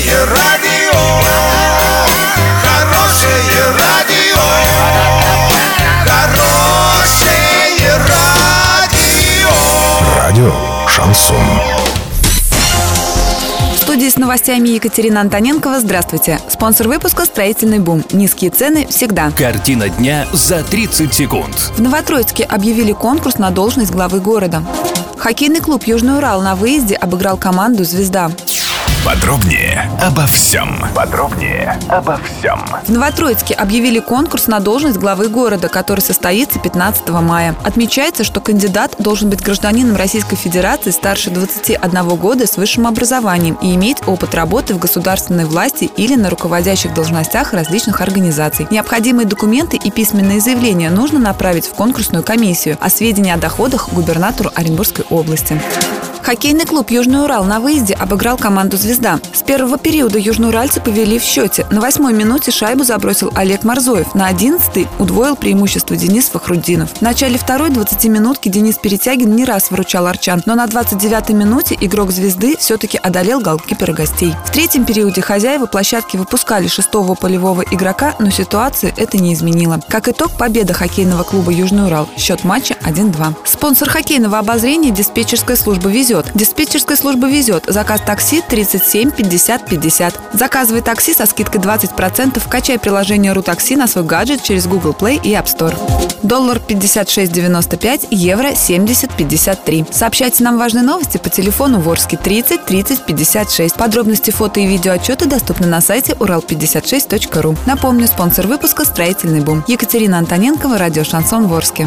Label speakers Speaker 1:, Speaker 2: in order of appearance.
Speaker 1: Хорошее радио, хорошее радио, хорошее радио.
Speaker 2: Радио «Шансон».
Speaker 3: В студии с новостями Екатерина Антоненкова. Здравствуйте. Спонсор выпуска «Строительный бум». Низкие цены всегда.
Speaker 4: Картина дня за 30 секунд.
Speaker 3: В Новотроицке объявили конкурс на должность главы города. Хоккейный клуб «Южный Урал» на выезде обыграл команду «Звезда».
Speaker 2: Подробнее обо всем. Подробнее обо всем.
Speaker 3: В Новотроицке объявили конкурс на должность главы города, который состоится 15 мая. Отмечается, что кандидат должен быть гражданином Российской Федерации старше 21 года с высшим образованием и иметь опыт работы в государственной власти или на руководящих должностях различных организаций. Необходимые документы и письменные заявления нужно направить в конкурсную комиссию, а сведения о доходах – губернатору Оренбургской области. Хоккейный клуб «Южный Урал» на выезде обыграл команду «Звезда». С первого периода южноуральцы повели в счете. На восьмой минуте шайбу забросил Олег Марзоев. На одиннадцатой удвоил преимущество Денис Фахруддинов. В начале второй 20-минутки Денис Перетягин не раз выручал арчан, но на 29-й минуте игрок «Звезды» все-таки одолел голкипера гостей. В третьем периоде хозяева площадки выпускали шестого полевого игрока, но ситуации это не изменило. Как итог, победа хоккейного клуба «Южный Урал». Счет матча 1-2. Спонсор хоккейного обозрения – диспетчерская служба «Везет». Диспетчерская служба «Везет». Заказ такси 37 50 50. Заказывай такси со скидкой 20%. Качай приложение «Рутакси» на свой гаджет через Google Play и App Store. Доллар 56.95, евро 70.53. Сообщайте нам важные новости по телефону Ворске 30 30 56. Подробности фото и видео отчеты доступны на сайте урал56.ру. Напомню, спонсор выпуска «Строительный бум». Екатерина Антоненкова, радио «Шансон Ворске».